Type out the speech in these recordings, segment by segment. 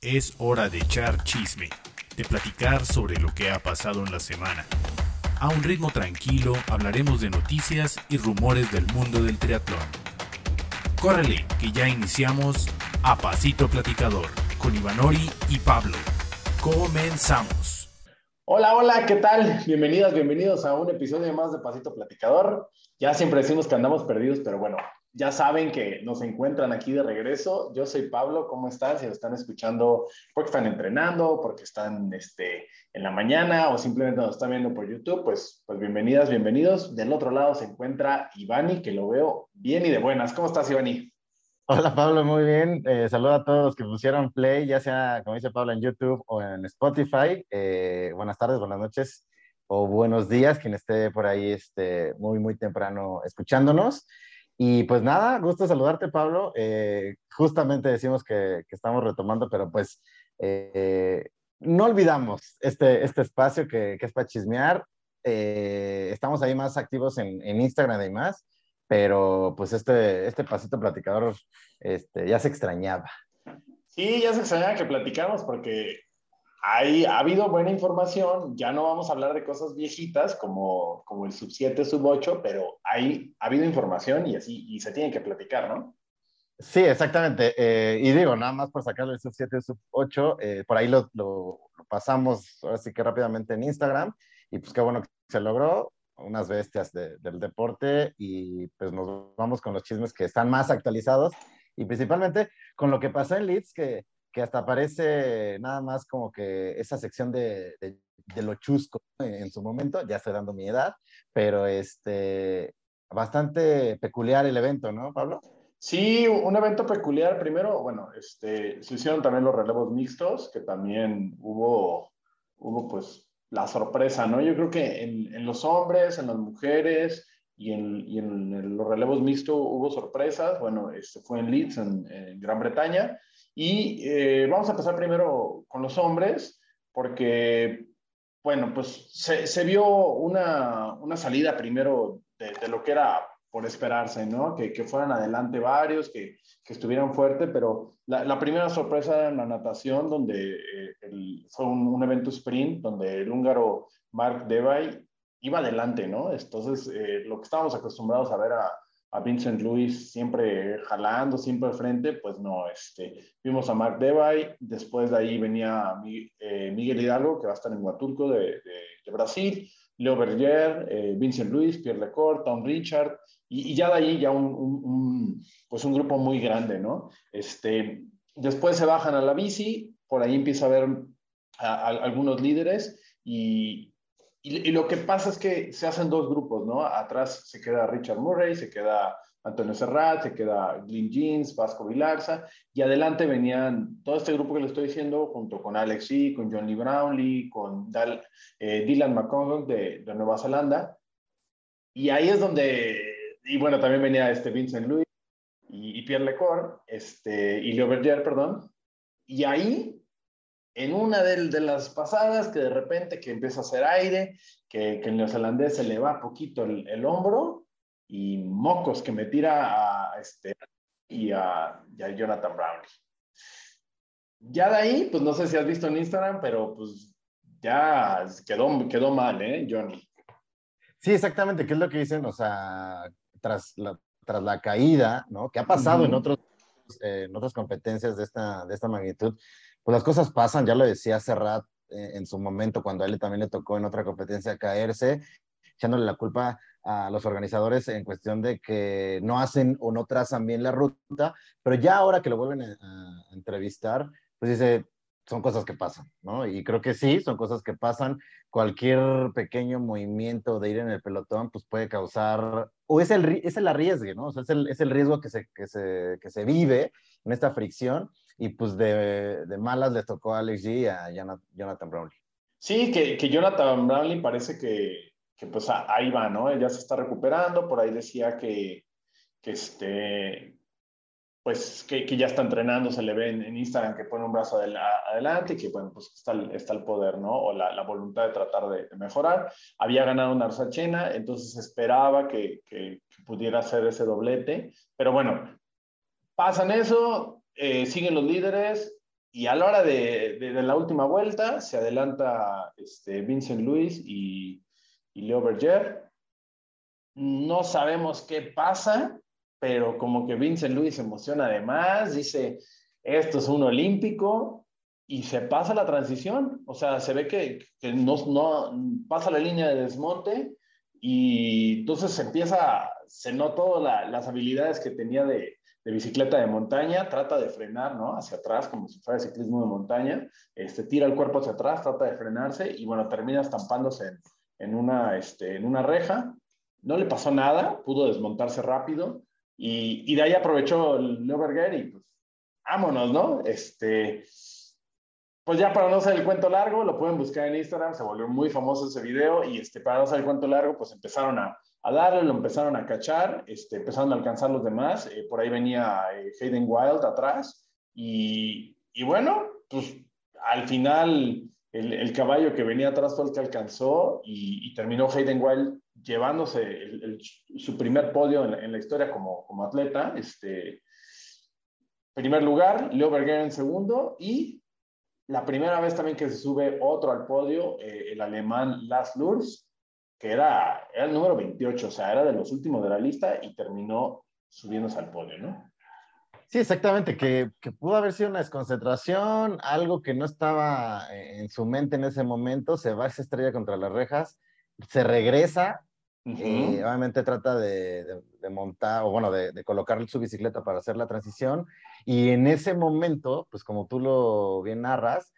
Es hora de echar chisme, de platicar sobre lo que ha pasado en la semana. A un ritmo tranquilo hablaremos de noticias y rumores del mundo del triatlón. Córrele, que ya iniciamos a Pasito Platicador con Ivanori y Pablo. Comenzamos. Hola, hola, ¿qué tal? Bienvenidas, bienvenidos a un episodio más de Pasito Platicador. Ya siempre decimos que andamos perdidos, pero bueno, ya saben que nos encuentran aquí de regreso. Yo soy Pablo, ¿cómo están? Si nos están escuchando porque están entrenando, porque están este, en la mañana o simplemente nos están viendo por YouTube, pues, pues bienvenidas, bienvenidos. Del otro lado se encuentra Ivani, que lo veo bien y de buenas. ¿Cómo estás, Ivani? Hola Pablo, muy bien. Eh, saludo a todos los que pusieron play, ya sea, como dice Pablo, en YouTube o en Spotify. Eh, buenas tardes, buenas noches o buenos días, quien esté por ahí este, muy, muy temprano escuchándonos. Y pues nada, gusto saludarte, Pablo. Eh, justamente decimos que, estamos retomando, pero pues eh, no olvidamos este, este espacio que, es para chismear. Eh, estamos ahí más activos en, Instagram y más, pero pues este, este pasito platicador este, ya se extrañaba. Sí, ya se extrañaba que platicamos porque ha habido buena información, ya no vamos a hablar de cosas viejitas como, como el sub 7, sub 8, pero hay, ha habido información y así, y se tiene que platicar, ¿no? Sí, exactamente. Eh, y digo, nada más por sacarlo el sub 7, sub 8, eh, por ahí lo, lo, pasamos así que rápidamente en Instagram y pues qué bueno que se logró, unas bestias del deporte y pues nos vamos con los chismes que están más actualizados y principalmente con lo que pasó en Leeds, que que hasta parece nada más como que esa sección de, de, lo chusco en, su momento, ya estoy dando mi edad, pero este, bastante peculiar el evento, ¿no, Pablo? Sí, un evento peculiar. Primero, bueno, este, se hicieron también los relevos mixtos, que también hubo, hubo pues la sorpresa, ¿no? Yo creo que en, en los hombres, en las mujeres y en, y en, los relevos mixtos hubo sorpresas. Bueno, este fue en Leeds, en, en Gran Bretaña, y eh, vamos a empezar primero con los hombres, porque, bueno, pues se, vio una, una, salida primero de, lo que era por esperarse, ¿no? Que, que fueran adelante varios, que, que estuvieran fuertes, pero la, primera sorpresa en la natación, donde eh, fue un, evento sprint, donde el húngaro Mark Debay iba adelante, ¿no? Entonces, eh, lo que estábamos acostumbrados a ver a, a Vincent Lewis siempre jalando, siempre al frente, pues no, este, vimos a Mark Debay, después de ahí venía eh, Miguel Hidalgo, que va a estar en Huatulco de, Brasil, Leo Berger, eh, Vincent Lewis, Pierre Lecor, Tom Richard, y, ya de ahí ya un, pues un grupo muy grande, ¿no? Este, después se bajan a la bici, por ahí empieza a haber algunos líderes y, y, lo que pasa es que se hacen dos grupos, ¿no? Atrás se queda Richard Murray, se queda Antonio Serrat, se queda Glyn Jeans, Vasco Vilarza, y adelante venían todo este grupo que le estoy diciendo, junto con Alex E., con John Lee Brownlee, con eh, Dylan McConaughey de, de, Nueva Zelanda. Y ahí es donde, y bueno, también venía este Vincent Louis y, Pierre Lecor, este, y Leo Berger, perdón. Y ahí en una de, las pasadas que de repente que empieza a hacer aire, que, el neozelandés se le va poquito el, hombro y mocos que me tira a este y a, Jonathan Brown. Ya de ahí, pues no sé si has visto en Instagram, pero pues ya quedó, quedó mal, ¿eh, Johnny? Sí, exactamente, ¿qué es lo que dicen? O sea, tras la, tras la caída, ¿no? Que ha pasado en, otros, eh, en otras competencias de esta, de esta magnitud, pues las cosas pasan, ya lo decía Serrat eh, en su momento, cuando a él también le tocó en otra competencia caerse, echándole la culpa a los organizadores en cuestión de que no hacen o no trazan bien la ruta, pero ya ahora que lo vuelven a, entrevistar, pues dice, son cosas que pasan, ¿no? Y creo que sí, son cosas que pasan. Cualquier pequeño movimiento de ir en el pelotón, pues puede causar, o es el, es el arriesgue, ¿no? O sea, es el, es el riesgo que se, que, se, que se vive en esta fricción y pues de, de malas les tocó a Alex G y a Jonathan Brownlee. Sí, que, que Jonathan Brownlee parece que, que, pues ahí va, ¿no? Ella se está recuperando, por ahí decía que, que este, pues que, que, ya está entrenando, se le ve en, Instagram que pone un brazo adelante y que, bueno, pues está, está el poder, ¿no? O la, la voluntad de tratar de, mejorar. Había ganado una Chena, entonces esperaba que, que, pudiera hacer ese doblete, pero bueno, pasan eso, eh, siguen los líderes, y a la hora de, la última vuelta se adelanta este, Vincent Luis y, y Leo Berger. No sabemos qué pasa, pero como que Vincent Luis se emociona además, dice, esto es un olímpico, y se pasa la transición, o sea, se ve que, que no, no, pasa la línea de desmonte y entonces se empieza, se notó las habilidades que tenía de, de, bicicleta de montaña, trata de frenar, ¿no? Hacia atrás, como si fuera ciclismo de montaña, este, tira el cuerpo hacia atrás, trata de frenarse y bueno, termina estampándose en, en una, este, en una reja, no le pasó nada, pudo desmontarse rápido y, y de ahí aprovechó el Leo Berger y pues, vámonos, ¿no? Este, pues ya para no hacer el cuento largo, lo pueden buscar en Instagram, se volvió muy famoso ese video y este, para no hacer el cuento largo, pues empezaron a, a darle, lo empezaron a cachar, este, empezaron a alcanzar los demás, eh, por ahí venía eh, Hayden Wild atrás y, y, bueno, pues al final el, el, caballo que venía atrás fue el que alcanzó y, y terminó Hayden Wild llevándose el, su primer podio en la, en la, historia como, como atleta, este, primer lugar, Leo Berger en segundo y la primera vez también que se sube otro al podio, eh, el alemán Lars Lurs, que era, el número 28, o sea, era de los últimos de la lista y terminó subiéndose al podio, ¿no? Sí, exactamente, que, que, pudo haber sido una desconcentración, algo que no estaba en su mente en ese momento, se va esa estrella contra las rejas, se regresa, uh -huh. eh, obviamente trata de, de, de, montar, o bueno, de, de colocar su bicicleta para hacer la transición, y en ese momento, pues como tú lo bien narras,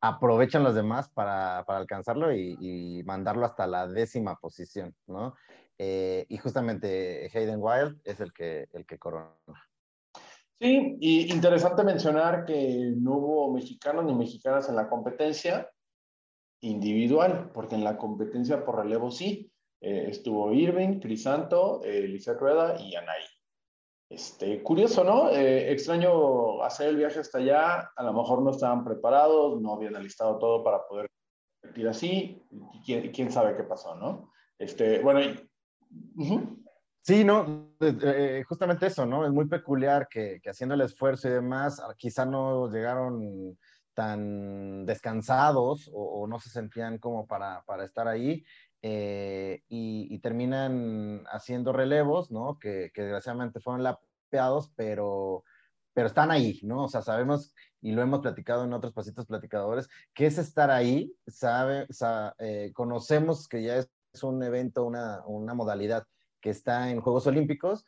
aprovechan los demás para, para alcanzarlo y, y, mandarlo hasta la décima posición, ¿no? Eh, y justamente Hayden Wild es el que, el que corona. Sí, y interesante mencionar que no hubo mexicanos ni mexicanas en la competencia individual, porque en la competencia por relevo sí. Eh, estuvo Irving, Crisanto, eh, Rueda y Anaí. Este, curioso, ¿no? Eh, extraño hacer el viaje hasta allá, a lo mejor no estaban preparados, no habían alistado todo para poder ir así, quién, quién sabe qué pasó, ¿no? Este, bueno. Sí, no, eh, justamente eso, ¿no? Es muy peculiar que, que, haciendo el esfuerzo y demás, quizá no llegaron tan descansados o, o no se sentían como para, para estar ahí eh, y, y, terminan haciendo relevos, ¿no? Que, que, desgraciadamente fueron lapeados, pero, pero están ahí, ¿no? O sea, sabemos, y lo hemos platicado en otros pasitos platicadores, que es estar ahí, sabe, sabe eh, conocemos que ya es un evento, una, una modalidad que está en Juegos Olímpicos,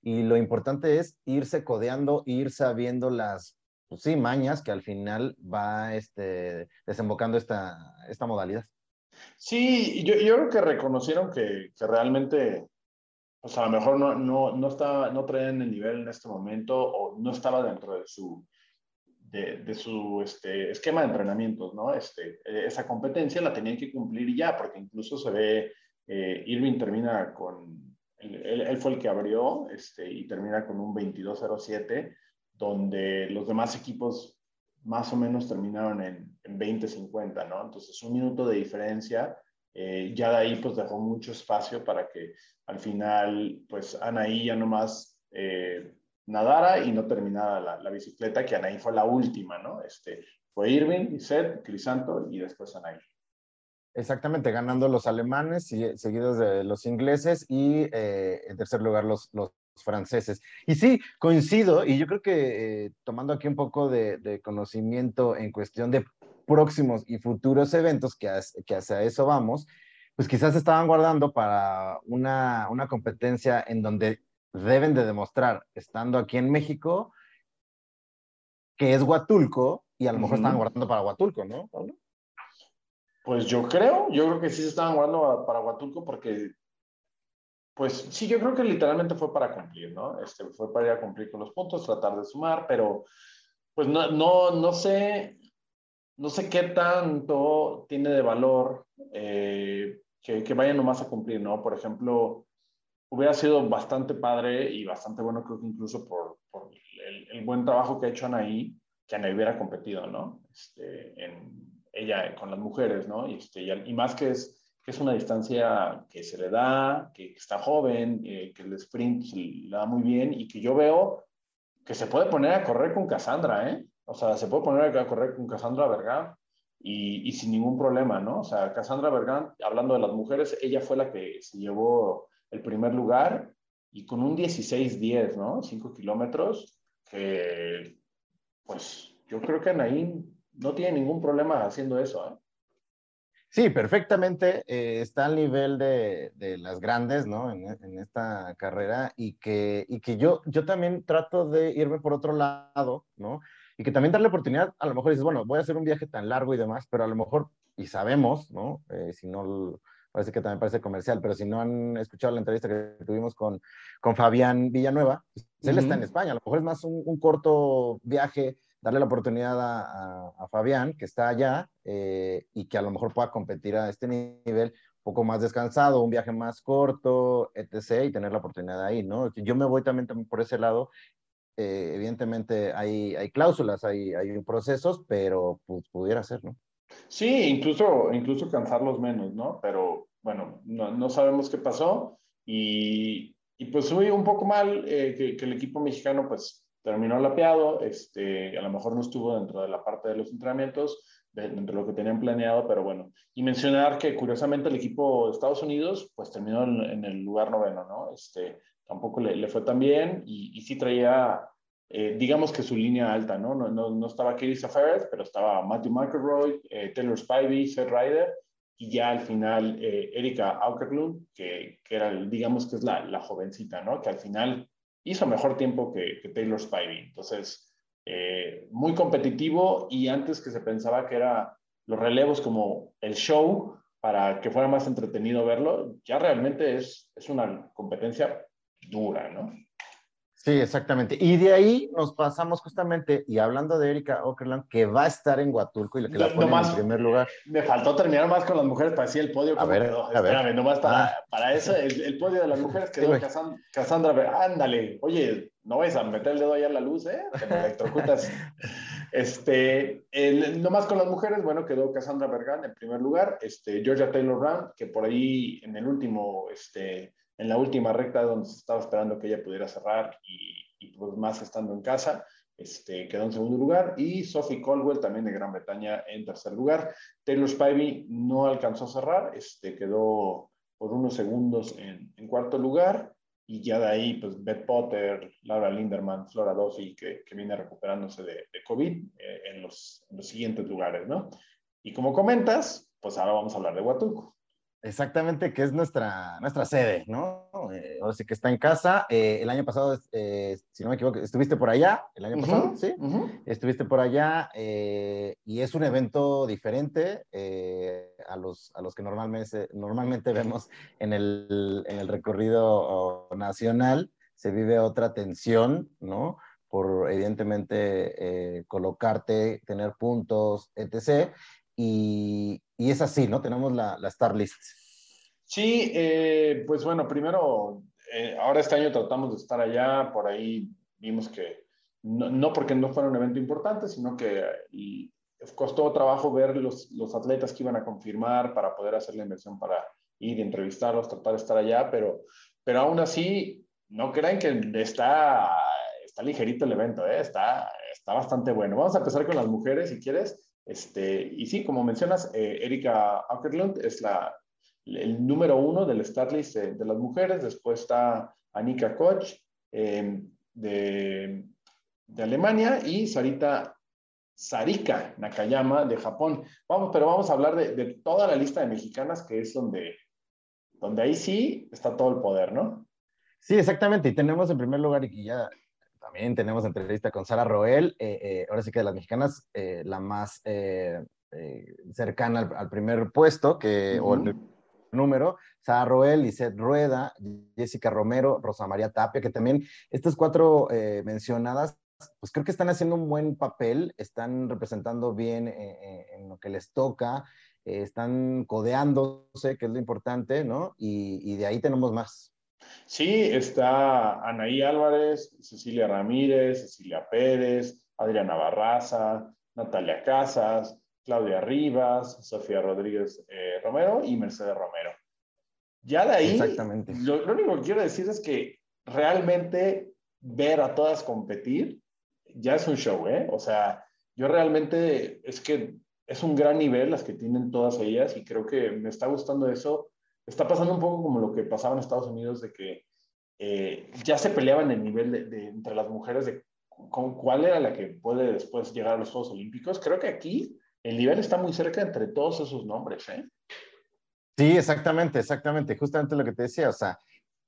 y lo importante es irse codeando, ir sabiendo las, pues sí, mañas que al final va este, desembocando esta, esta modalidad. Sí, yo, yo creo que reconocieron que, que realmente, pues a lo mejor no, no, no, estaba, no traían el nivel en este momento o no estaba dentro de su, de, su este, esquema de entrenamientos, ¿no? Este, esa competencia la tenían que cumplir ya, porque incluso se ve, eh, Irving termina con, él, él, fue el que abrió este, y termina con un 22.07, donde los demás equipos más o menos terminaron en, en 20-50, ¿no? Entonces, un minuto de diferencia, eh, ya de ahí pues dejó mucho espacio para que al final, pues Anaí ya nomás eh, nadara y no terminara la, la, bicicleta, que Anaí fue la última, ¿no? Este, fue Irving, Seth, Crisanto y después Anaí. Exactamente, ganando los alemanes, y, seguidos de los ingleses y eh, en tercer lugar los, los franceses. Y sí, coincido, y yo creo que eh, tomando aquí un poco de, de, conocimiento en cuestión de próximos y futuros eventos, que, as, que hacia eso vamos, pues quizás estaban guardando para una, una, competencia en donde deben de demostrar, estando aquí en México, que es Huatulco, y a lo mejor uh -huh. estaban guardando para Huatulco, ¿no, Pablo? Pues yo creo, yo creo que sí se estaban guardando para Huatulco porque pues sí, yo creo que literalmente fue para cumplir, ¿no? Este, fue para ir a cumplir con los puntos, tratar de sumar, pero pues no, no, no sé, no sé qué tanto tiene de valor eh, que, que, vayan nomás a cumplir, ¿no? Por ejemplo, hubiera sido bastante padre y bastante bueno, creo que incluso por, por el, buen trabajo que ha hecho Anaí, que Anaí hubiera competido, ¿no? Este, en, ella con las mujeres, ¿no? Y, este, y más que es que es una distancia que se le da, que, está joven, eh, que el sprint le da muy bien y que yo veo que se puede poner a correr con Cassandra, ¿eh? O sea, se puede poner a correr con Cassandra Bergan y, y, sin ningún problema, ¿no? O sea, Cassandra Bergan, hablando de las mujeres, ella fue la que se llevó el primer lugar y con un 16-10, ¿no? 5 kilómetros, que pues yo creo que Anaín no tiene ningún problema haciendo eso, ¿eh? Sí, perfectamente. Eh, está al nivel de, de las grandes, ¿no? En, en, esta carrera y que, y que yo, yo también trato de irme por otro lado, ¿no? Y que también darle oportunidad, a lo mejor dices, bueno, voy a hacer un viaje tan largo y demás, pero a lo mejor, y sabemos, ¿no? Eh, si no, parece que también parece comercial, pero si no han escuchado la entrevista que tuvimos con, con Fabián Villanueva, pues, él está en España, a lo mejor es más un, un corto viaje darle la oportunidad a, a, Fabián, que está allá, eh, y que a lo mejor pueda competir a este nivel un poco más descansado, un viaje más corto, etc., y tener la oportunidad ahí, ¿no? Yo me voy también, por ese lado. Eh, evidentemente hay, cláusulas, hay, hay procesos, pero pues, pudiera ser, ¿no? Sí, incluso, incluso cansarlos menos, ¿no? Pero bueno, no, sabemos qué pasó y, y pues fui un poco mal eh, que, que, el equipo mexicano pues terminó lapeado, este, a lo mejor no estuvo dentro de la parte de los entrenamientos, de, dentro de lo que tenían planeado, pero bueno. Y mencionar que curiosamente el equipo de Estados Unidos pues terminó en, en el lugar noveno, ¿no? Este, tampoco le, le fue tan bien y, y sí traía, eh, digamos que su línea alta, ¿no? No, no, no estaba Katie Safaris, pero estaba Matthew McElroy, eh, Taylor Spivey, Seth Ryder y ya al final eh, Erika Aukerlund, que, que era, digamos que es la, la jovencita, ¿no? Que al final hizo mejor tiempo que, que Taylor Spivey. Entonces, eh, muy competitivo y antes que se pensaba que era los relevos como el show para que fuera más entretenido verlo, ya realmente es, es una competencia dura, ¿no? Sí, exactamente. Y de ahí nos pasamos justamente, y hablando de Erika Okerland, que va a estar en Huatulco y lo que la pone no más, en primer lugar. Me faltó terminar más con las mujeres para decir el podio. A ver, quedó. a ver. Espérame, nomás para, ah. para eso, el, el, podio de las mujeres quedó sí, Cassandra, Cassandra, ándale, oye, no vayas a meter el dedo allá en la luz, ¿eh? Te me electrocutas. este, el, nomás con las mujeres, bueno, quedó Cassandra Bergan en primer lugar, este, Georgia Taylor Brown, que por ahí en el último, este, en la última recta donde se estaba esperando que ella pudiera cerrar y, pues más estando en casa, este, quedó en segundo lugar y Sophie Colwell también de Gran Bretaña en tercer lugar. Taylor Spivey no alcanzó a cerrar, este, quedó por unos segundos en, cuarto lugar y ya de ahí pues Beth Potter, Laura Linderman, Flora Duffy que, que viene recuperándose de, COVID eh, en, los, en los siguientes lugares, ¿no? Y como comentas, pues ahora vamos a hablar de Huatulco. Exactamente, que es nuestra, nuestra sede, ¿no? Eh, ahora sí que está en casa. Eh, el año pasado, eh, si no me equivoco, estuviste por allá, el año uh -huh, pasado, ¿sí? Uh -huh. Estuviste por allá eh, y es un evento diferente a, los, a los que normalmente, normalmente vemos en el, en el recorrido nacional. Se vive otra tensión, ¿no? Por evidentemente colocarte, tener puntos, etc. Y, y, es así, ¿no? Tenemos la, la Star List. Sí, eh, pues bueno, primero, eh, ahora este año tratamos de estar allá, por ahí vimos que, no, no porque no fuera un evento importante, sino que y costó trabajo ver los, los atletas que iban a confirmar para poder hacer la inversión para ir entrevistarlos, tratar de estar allá, pero, pero aún así, no crean que está, está ligerito el evento, ¿eh? está, está bastante bueno. Vamos a empezar con las mujeres, si quieres. Este, y sí, como mencionas, eh, Erika Ackerlund es la, el número uno del start list de, las mujeres. Después está Anika Koch eh, de, de, Alemania y Sarita Sarika Nakayama de Japón. Vamos, pero vamos a hablar de, de, toda la lista de mexicanas, que es donde, donde ahí sí está todo el poder, ¿no? Sí, exactamente. Y tenemos en primer lugar, y ya también tenemos entrevista con Sara Roel, eh, eh, ahora sí que de las mexicanas, eh, la más cercana al, al, primer puesto, que, uh -huh. o el número, Sara Roel, Lisette Rueda, Jessica Romero, Rosa María Tapia, que también estas cuatro mencionadas, pues creo que están haciendo un buen papel, están representando bien en lo que les toca, están codeándose, que es lo importante, ¿no? Y, y de ahí tenemos más. Sí, está Anaí Álvarez, Cecilia Ramírez, Cecilia Pérez, Adriana Barraza, Natalia Casas, Claudia Rivas, Sofía Rodríguez eh, Romero y Mercedes Romero. Ya de ahí, Exactamente. Lo, lo, único que quiero decir es que realmente ver a todas competir ya es un show, ¿eh? O sea, yo realmente es que es un gran nivel las que tienen todas ellas y creo que me está gustando eso. Está pasando un poco como lo que pasaba en Estados Unidos de que eh, ya se peleaban el nivel de, entre las mujeres de con cuál era la que puede después llegar a los Juegos Olímpicos. Creo que aquí el nivel está muy cerca entre todos esos nombres. ¿eh? Sí, exactamente, exactamente. Justamente lo que te decía, o sea,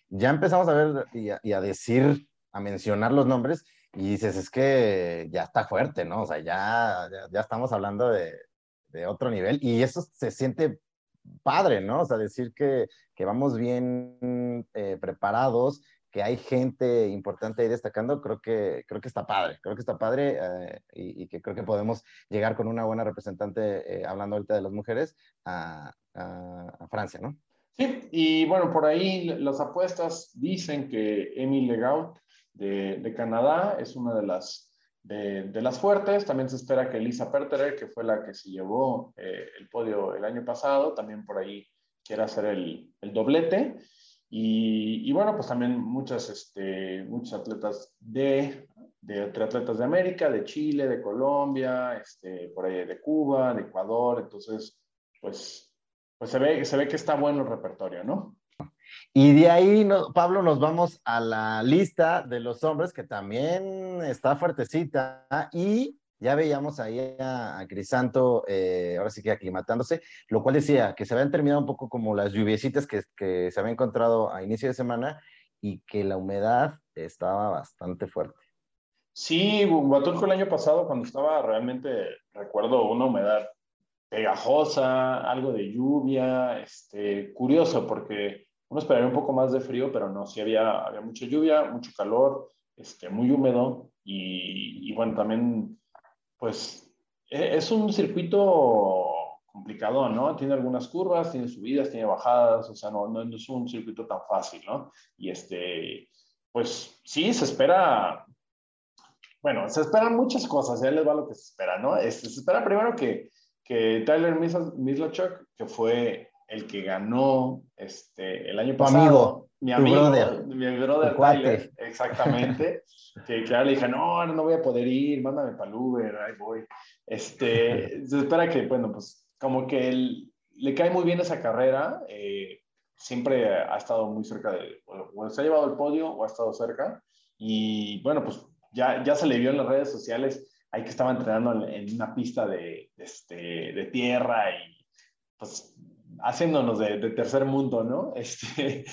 ya empezamos a ver y a, decir, a mencionar los nombres y dices, es que ya está fuerte, ¿no? O sea, ya, ya, estamos hablando de, de, otro nivel y eso se siente padre, ¿no? O sea, decir que, que vamos bien eh, preparados, que hay gente importante ahí destacando, creo que, creo que está padre, creo que está padre eh, y, que creo que podemos llegar con una buena representante, eh, hablando ahorita de las mujeres, a, Francia, ¿no? Sí, y bueno, por ahí las apuestas dicen que Emily Legault de Canadá es una de las de, las fuertes. También se espera que Elisa Perterer, que fue la que se llevó eh, el podio el año pasado, también por ahí quiera hacer el, el doblete. Y, y, bueno, pues también muchas, este, muchos atletas de, de atletas de América, de Chile, de Colombia, este, por ahí de Cuba, de Ecuador. Entonces, pues, pues se ve, se ve que está bueno el repertorio, ¿no? Y de ahí, Pablo, nos vamos a la lista de los hombres, que también está fuertecita. Y ya veíamos ahí a, Crisanto, eh, ahora sí que aclimatándose, lo cual decía que se habían terminado un poco como las lluviecitas que, que se habían encontrado a inicio de semana y que la humedad estaba bastante fuerte. Sí, Huatulco el año pasado, cuando estaba realmente, recuerdo una humedad pegajosa, algo de lluvia, este, curioso porque uno esperaría un poco más de frío, pero no, sí había, había mucha lluvia, mucho calor, este, muy húmedo y, bueno, también, pues, e, es un circuito complicado, ¿no? Tiene algunas curvas, tiene subidas, tiene bajadas, o sea, no, no, es un circuito tan fácil, ¿no? Y este, pues sí, se espera, bueno, se esperan muchas cosas, ya les va lo que se espera, ¿no? Este, se espera primero que, que Tyler Mislachuk, que fue el que ganó este, el año pasado. Mi amigo, mi brother Tyler, exactamente. que claro, le dije, no, no voy a poder ir, mándame para el Uber, ahí voy. Este, se espera que, bueno, pues como que él, le cae muy bien esa carrera. Eh, siempre ha estado muy cerca de, o se ha llevado el podio o ha estado cerca. Y bueno, pues ya, ya se le vio en las redes sociales ahí que estaba entrenando en, una pista de, este, de tierra y pues haciéndonos de, tercer mundo, ¿no? Este,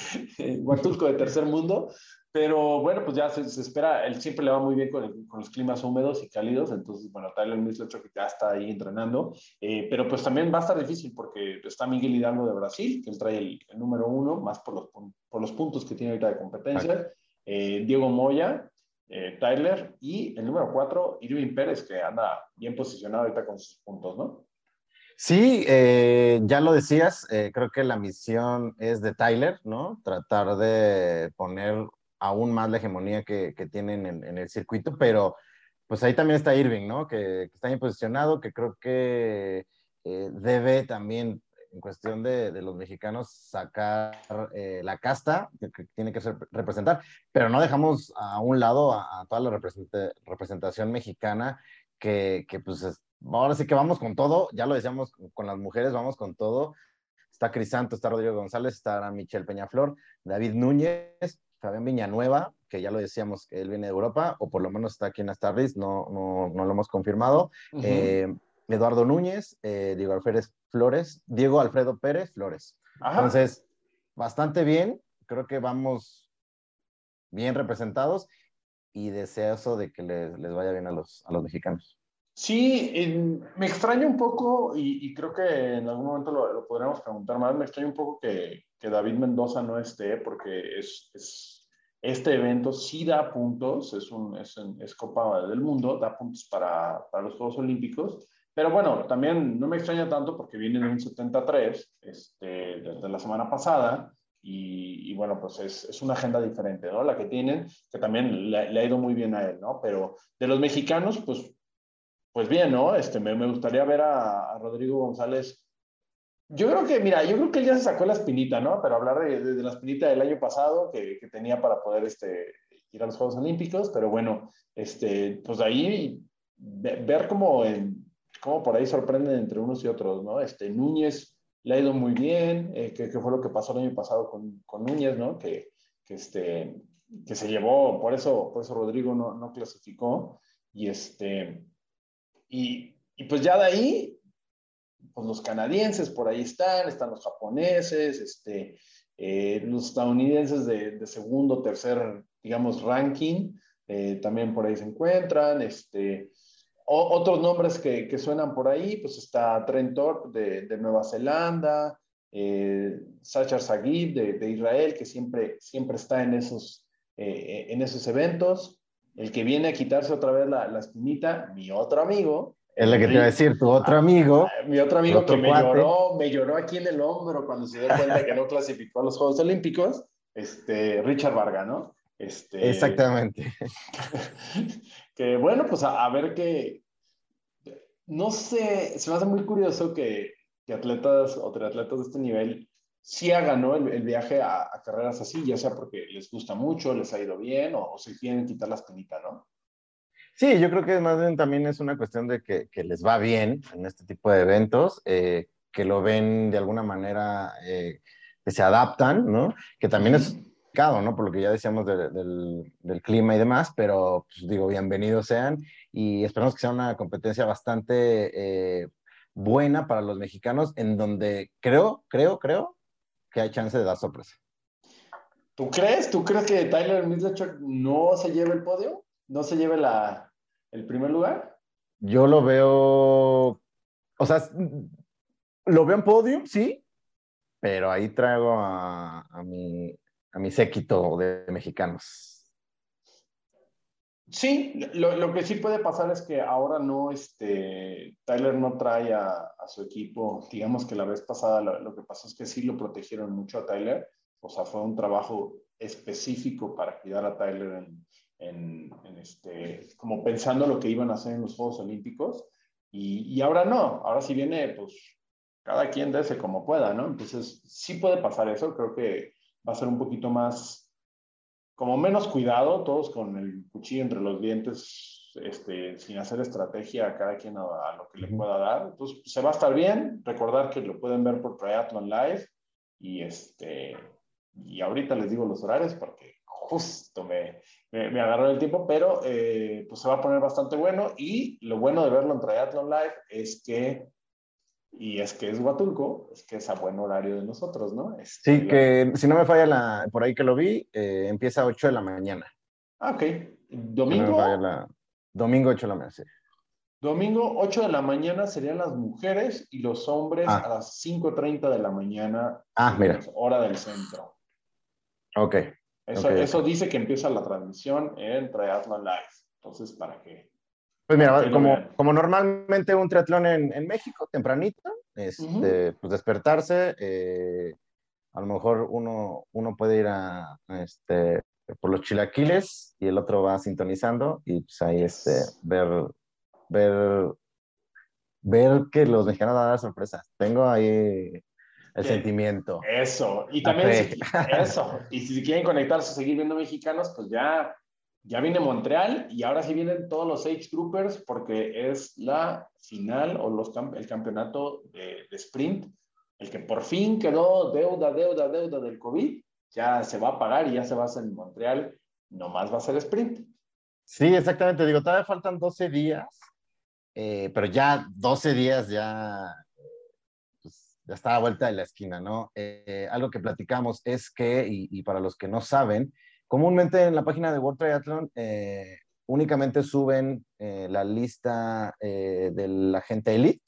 Huatulco de tercer mundo, pero bueno, pues ya se, espera, él siempre le va muy bien con, con, los climas húmedos y cálidos, entonces, bueno, Tyler hecho que ya está ahí entrenando, eh, pero pues también va a estar difícil porque está Miguel Hidalgo de Brasil, que él trae el, número uno, más por los, por los puntos que tiene ahorita de competencia, eh, Diego Moya, eh, Tyler y el número cuatro, Irving Pérez, que anda bien posicionado ahorita con sus puntos, ¿no? Sí, eh, ya lo decías, eh, creo que la misión es de Tyler, ¿no? Tratar de poner aún más la hegemonía que, tienen en, el circuito, pero pues ahí también está Irving, ¿no? Que, está bien posicionado, que creo que debe también en cuestión de, de los mexicanos sacar eh, la casta que, tiene que ser, representar, pero no dejamos a un lado a, toda la representación mexicana que, que pues ahora sí que vamos con todo, ya lo decíamos con las mujeres, vamos con todo. Está Crisanto, está Rodrigo González, está Michelle Peñaflor, David Núñez, Fabián Viñanueva, que ya lo decíamos que él viene de Europa, o por lo menos está aquí en Astarris, no, no, no lo hemos confirmado. Eduardo Núñez, eh, Diego Alfredo Flores, Diego Alfredo Pérez Flores. Entonces, bastante bien, creo que vamos bien representados y deseoso de que les, les vaya bien a los, a los mexicanos. Sí, me extraña un poco, y, creo que en algún momento lo, lo, preguntar más, me extraña un poco que, que David Mendoza no esté, porque es, es, este evento sí da puntos, es, un, es, es Copa del Mundo, da puntos para, para los Juegos Olímpicos, pero bueno, también no me extraña tanto porque viene de un 73 este, desde la semana pasada y, bueno, pues es, es, una agenda diferente, ¿no? La que tienen, que también le, ha ido muy bien a él, ¿no? Pero de los mexicanos, pues, pues bien, ¿no? Este, me, me gustaría ver a, Rodrigo González. Yo creo que, mira, yo creo que él ya se sacó la espinita, ¿no? Pero hablar de, de, la espinita del año pasado que, que, tenía para poder este, ir a los Juegos Olímpicos, pero bueno, este, pues de ahí ver cómo, en, cómo por ahí sorprenden entre unos y otros, ¿no? Este, Núñez le ha ido muy bien, eh, que, fue lo que pasó el año pasado con, con Núñez, ¿no? Que, que, este, que se llevó, por eso, por eso Rodrigo no, no clasificó. Y, este, y, pues ya de ahí, pues los canadienses por ahí están, están los japoneses, este, eh, los estadounidenses de, de, segundo, tercer, digamos, ranking, eh, también por ahí se encuentran. Este, otros nombres que, suenan por ahí, pues está Trent de, de Nueva Zelanda, eh, Sachar Sagib de, Israel, que siempre, siempre está en esos, en esos eventos. El que viene a quitarse otra vez la, la espinita, mi otro amigo. Es lo que te iba a decir, tu otro ah, amigo. mi otro amigo que me lloró, me lloró aquí en el hombro cuando se dio cuenta que no clasificó a los Juegos Olímpicos, este, Richard Varga, ¿no? Este, Exactamente. que bueno, pues a, ver qué. No sé, se me hace muy curioso que, que atletas o triatletas de este nivel hagan ¿no? el, viaje a, carreras así, ya sea porque les gusta mucho, les ha ido bien o, se quieren quitar la espinita, ¿no? Sí, yo creo que más bien también es una cuestión de que, que les va bien en este tipo de eventos, eh, que lo ven de alguna manera, eh, que se adaptan, ¿no? Que también es ¿no? Por lo que ya decíamos del, del, clima y demás, pero pues, digo, bienvenidos sean y esperamos que sea una competencia bastante eh, buena para los mexicanos, en donde creo, creo, creo que hay chance de dar sorpresa. ¿Tú crees? ¿Tú crees que Tyler Middleton no se lleve el podio? ¿No se lleve la, el primer lugar? Yo lo veo, o sea, lo veo en podium, sí, pero ahí traigo a, a, mi, a mi séquito de mexicanos. Sí, lo, lo, que sí puede pasar es que ahora no, este, Tyler no trae a, su equipo. Digamos que la vez pasada lo, que pasó es que sí lo protegieron mucho a Tyler. O sea, fue un trabajo específico para cuidar a Tyler en, en, este, como pensando lo que iban a hacer en los Juegos Olímpicos. Y, y ahora no, ahora sí viene, pues, cada quien dése como pueda, ¿no? Entonces, sí puede pasar eso. Creo que va a ser un poquito más, como menos cuidado, todos con el cuchillo entre los dientes, este, sin hacer estrategia a cada quien a, lo que le pueda dar. Entonces, se va a estar bien. Recordar que lo pueden ver por Triathlon Live y este, y ahorita les digo los horarios porque justo me, me, agarró el tiempo, pero eh, pues se va a poner bastante bueno y lo bueno de verlo en Triathlon Live es que y es que es Huatulco, es que es a buen horario de nosotros, ¿no? sí, que si no me falla la, por ahí que lo vi, eh, empieza a 8 de la mañana. Ah, ok. ¿Domingo? Domingo 8 de la mañana, sí. Domingo 8 de la mañana serían las mujeres y los hombres ah. a las 5.30 de la mañana. Ah, mira. Hora del centro. Ok. Eso, eso dice que empieza la transmisión en Triathlon Live. Entonces, para que pues mira, como, como normalmente un triatlón en, en México, tempranito, este, pues despertarse, eh, a lo mejor uno, uno puede ir a, este, por los chilaquiles y el otro va sintonizando y pues ahí este, ver, ver, ver que los mexicanos van a dar sorpresas. Tengo ahí el sentimiento. Eso, y también eso, y si quieren conectarse, seguir viendo mexicanos, pues ya ya viene Montreal y ahora sí vienen todos los Age Groupers porque es la final o los, el campeonato de, sprint, el que por fin quedó deuda, deuda, deuda del COVID, ya se va a pagar y ya se va a hacer en Montreal, nomás va a ser sprint. Sí, exactamente, digo, todavía faltan 12 días, eh, pero ya 12 días ya, pues, ya está a vuelta de la esquina, ¿no? Eh, algo que platicamos es que, y para los que no saben, Comúnmente en la página de World Triathlon eh, únicamente suben eh, la lista eh, de la gente elite,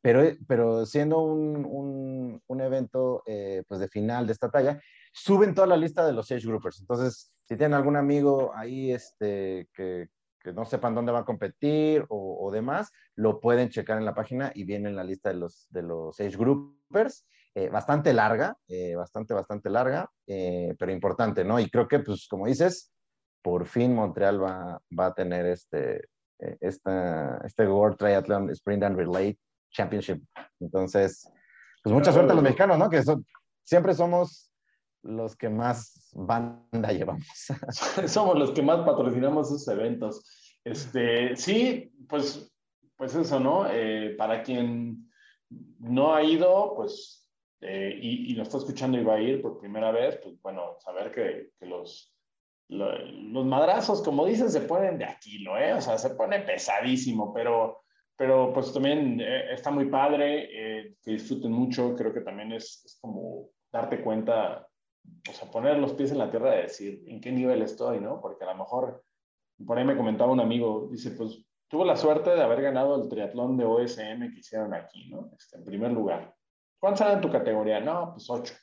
pero, pero siendo un, un, evento pues de final de esta talla, suben toda la lista de los age groupers. Entonces, si tienen algún amigo ahí este, que, que no sepan dónde va a competir o, demás, lo pueden checar en la página y viene en la lista de los, de los age groupers. Eh, bastante larga, eh, bastante, bastante larga, eh, pero importante, ¿no? Y creo que, pues, como dices, por fin Montreal va, va a tener este, esta, este World Triathlon Sprint and Relay Championship. Entonces, pues mucha suerte a los mexicanos, ¿no? Que siempre somos los que más banda llevamos. Somos los que más patrocinamos esos eventos. Este, sí, pues, pues eso, ¿no? Eh, para quien no ha ido, pues, eh, y, y, lo está escuchando y va a ir por primera vez, pues bueno, saber que, que los, los madrazos, como dicen, se ponen de aquí, ¿eh? O sea, se pone pesadísimo, pero, pero pues también eh, está muy padre, eh, que disfruten mucho, creo que también es, es, como darte cuenta, o sea, poner los pies en la tierra de decir en qué nivel estoy, ¿no? Porque a lo mejor, por ahí me comentaba un amigo, dice, pues tuvo la suerte de haber ganado el triatlón de OSM que hicieron aquí, ¿no? Este, en primer lugar. ¿Cuántos eran en tu categoría? No, pues ocho.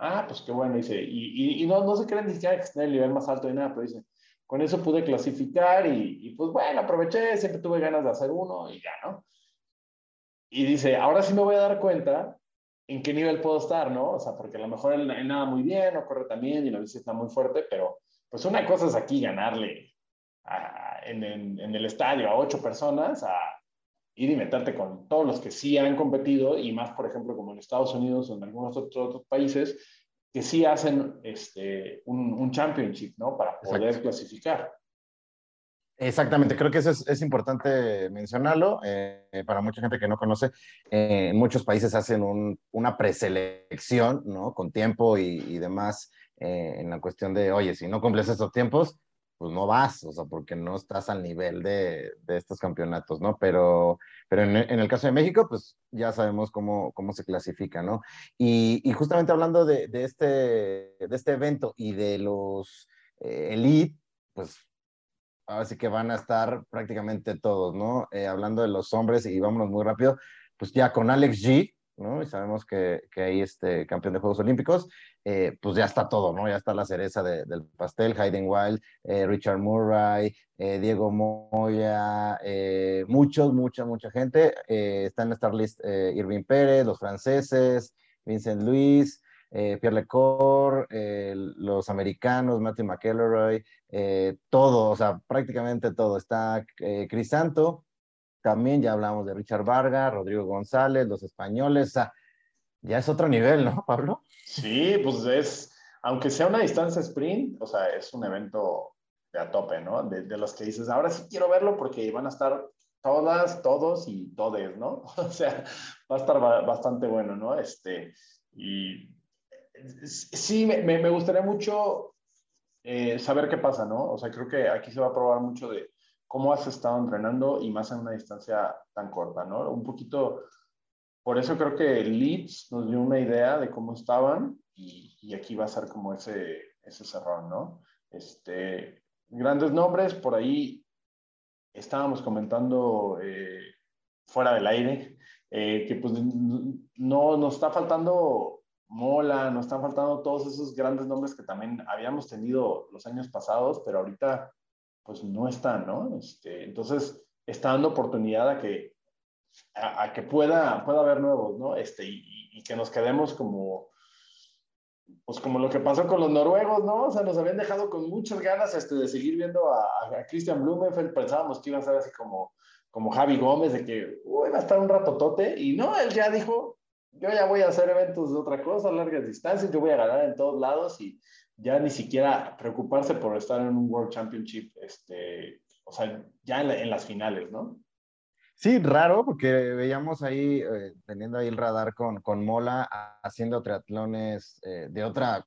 Ah, pues qué bueno, dice. Y, y, no, no se creen ni siquiera que esté en el nivel más alto de nada, pero dice, con eso pude clasificar y, y, pues bueno, aproveché, siempre tuve ganas de hacer uno y ya, ¿no? Y dice, ahora sí me voy a dar cuenta en qué nivel puedo estar, ¿no? O sea, porque a lo mejor él, él nada muy bien, o corre también y la bici está muy fuerte, pero pues una cosa es aquí ganarle a, en, en, en el estadio a ocho personas, a ir y meterte con todos los que sí han competido y más, por ejemplo, como en Estados Unidos o en algunos otros, otros países, que sí hacen este, un, un championship, ¿no? Para poder Exacto. clasificar. Exactamente, creo que eso es, es importante mencionarlo. Eh, para mucha gente que no conoce, eh, muchos países hacen un, una preselección, ¿no? Con tiempo y, y demás, eh, en la cuestión de, oye, si no cumples estos tiempos, pues no vas, o sea, porque no estás al nivel de, de estos campeonatos, ¿no? Pero, pero en, en, el caso de México, pues ya sabemos cómo, cómo se clasifica, ¿no? Y, y justamente hablando de, de, este, de este evento y de los eh, elite, pues ahora sí que van a estar prácticamente todos, ¿no? Eh, hablando de los hombres, y vámonos muy rápido, pues ya con Alex G, Y sabemos que, que hay este campeón de Juegos Olímpicos, eh, pues ya está todo, ¿no? Ya está la cereza de, del pastel, Hayden Wild, eh, Richard Murray, eh, Diego Moya, muchos, mucha, mucha gente. Está en la Star List Irving Pérez, los franceses, Vincent Luis, Pierre Lecor, los americanos, Matthew McElroy, todo, o sea, prácticamente todo. Está Crisanto, también ya hablamos de Richard Vargas, Rodrigo González, los españoles, ya es otro nivel, ¿no, Pablo? Sí, pues es, aunque sea una distancia sprint, o sea, es un evento de a tope, ¿no? De, los que dices, ahora sí quiero verlo porque van a estar todas, todos y todes, ¿no? O sea, va a estar bastante bueno, ¿no? Este, y sí, me, me gustaría mucho eh, saber qué pasa, ¿no? O sea, creo que aquí se va a probar mucho de cómo has estado entrenando y más en una distancia tan corta, ¿no? Un poquito por eso creo que Leeds nos dio una idea de cómo estaban y, y aquí va a ser como ese, ese cerrón, ¿no? Este, grandes nombres, por ahí estábamos comentando eh, fuera del aire, eh, que pues no nos está faltando Mola, nos están faltando todos esos grandes nombres que también habíamos tenido los años pasados, pero ahorita pues no están, ¿no? Este, entonces está dando oportunidad a que a, a, que pueda, pueda haber nuevos, ¿no? Este, y, y, que nos quedemos como, pues como lo que pasó con los noruegos, ¿no? O sea, nos habían dejado con muchas ganas este, de seguir viendo a, a Christian Blumenfeld, pensábamos que iba a ser así como, como Javi Gómez, de que, uy, va a estar un rato tote, y no, él ya dijo, yo ya voy a hacer eventos de otra cosa, largas distancias, yo voy a ganar en todos lados, y ya ni siquiera preocuparse por estar en un World Championship, este, o sea, ya en, la, en las finales, ¿no? Sí, raro, porque veíamos ahí, eh, teniendo ahí el radar con, con Mola, haciendo triatlones eh, de otra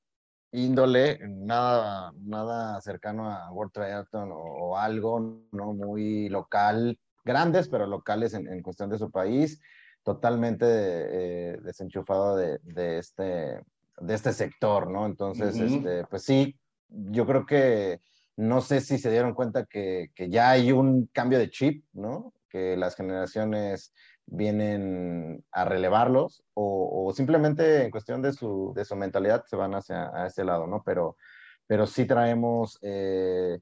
índole, nada, nada cercano a World Triathlon o, algo, ¿no? Muy local, grandes, pero locales en, en cuestión de su país, totalmente eh, desenchufado de, de, este, de este sector, ¿no? Entonces, uh -huh. este, pues sí, yo creo que no sé si se dieron cuenta que, que ya hay un cambio de chip, ¿no? que las generaciones vienen a relevarlos o, o, simplemente en cuestión de su, de su mentalidad se van hacia a ese lado, ¿no? Pero, pero sí traemos eh,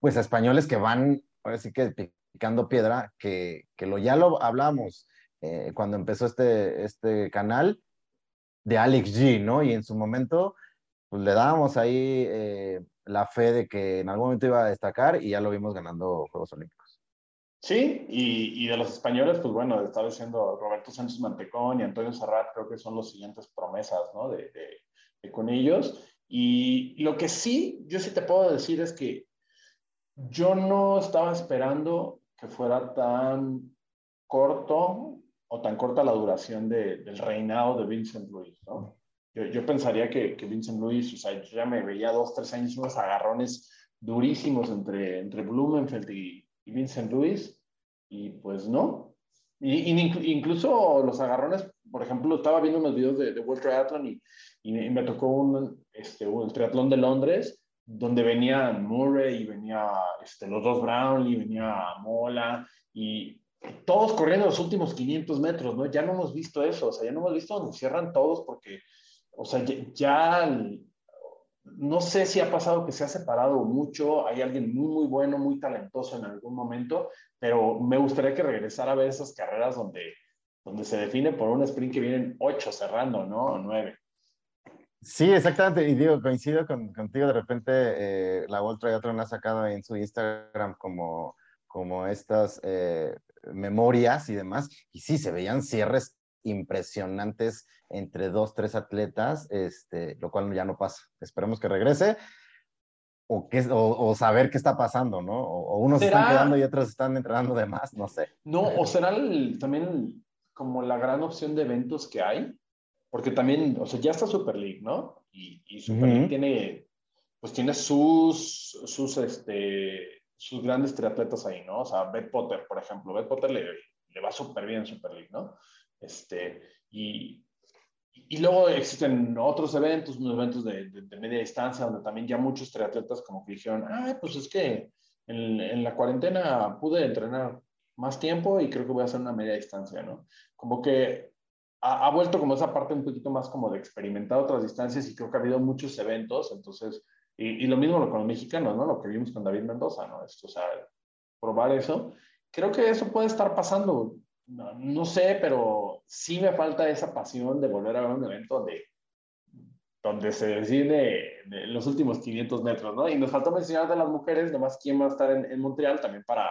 pues a españoles que van, ahora sí que picando piedra, que, que lo, ya lo hablamos eh, cuando empezó este, este canal de Alex G, ¿no? Y en su momento pues le dábamos ahí eh, la fe de que en algún momento iba a destacar y ya lo vimos ganando Juegos Olímpicos. Sí, y, y, de los españoles, pues bueno, estaba diciendo Roberto Sánchez Mantecón y Antonio Serrat, creo que son los siguientes promesas, ¿no? De, de, de, con ellos. Y lo que sí, yo sí te puedo decir es que Yo no estaba esperando que fuera tan corto o tan corta la duración del reinado de Vincent Luis, ¿no? Yo, pensaría que, Vincent Luis, o sea, yo ya me veía dos, tres años unos agarrones durísimos entre, entre Blumenfeld y, Vincent Luis, y pues no. Y, incluso los agarrones, por ejemplo, estaba viendo unos videos de, World Triathlon y, y, me tocó un, este, un triatlón de Londres, donde venían Murray y venía este, los dos Brown y venía Mola y todos corriendo los últimos 500 metros, ¿no? Ya no hemos visto eso, o sea, ya no hemos visto donde cierran todos porque o sea, ya, no sé si ha pasado que se ha separado mucho, hay alguien muy, muy bueno, muy talentoso en algún momento, pero me gustaría que regresara a ver esas carreras donde, donde se define por un sprint que vienen ocho cerrando, ¿no? Nueve. Sí, exactamente. Y digo, coincido contigo, de repente eh, la World Triathlon ha sacado en su Instagram como, como estas eh, memorias y demás, y sí, se veían cierres impresionantes entre dos, tres atletas, este, lo cual ya no pasa. Esperemos que regrese o, que, o, saber qué está pasando, ¿no? O, unos están quedando y otros están entrenando de más, no sé. No, o será también como la gran opción de eventos que hay, porque también, o sea, ya está Super League, ¿no? Y, Super League tiene, pues tiene sus, sus, este, sus grandes triatletas ahí, ¿no? O sea, Beth Potter, por ejemplo, Beth Potter le, le va súper bien en Super League, ¿no? Este, y, y luego existen otros eventos, unos eventos de, de, media distancia, donde también ya muchos triatletas como que dijeron, ah, pues es que en, en, la cuarentena pude entrenar más tiempo y creo que voy a hacer una media distancia, ¿no? Como que ha, ha, vuelto como esa parte un poquito más como de experimentar otras distancias y creo que ha habido muchos eventos, entonces, y, y lo mismo con los mexicanos, ¿no? Lo que vimos con David Mendoza, ¿no? Esto, o sea, probar eso. Creo que eso puede estar pasando no, sé, pero sí me falta esa pasión de volver a ver un evento donde, donde se decide los últimos 500 metros, ¿no? Y nos faltó mencionar de las mujeres, nomás quién va a estar en, Montreal, también para,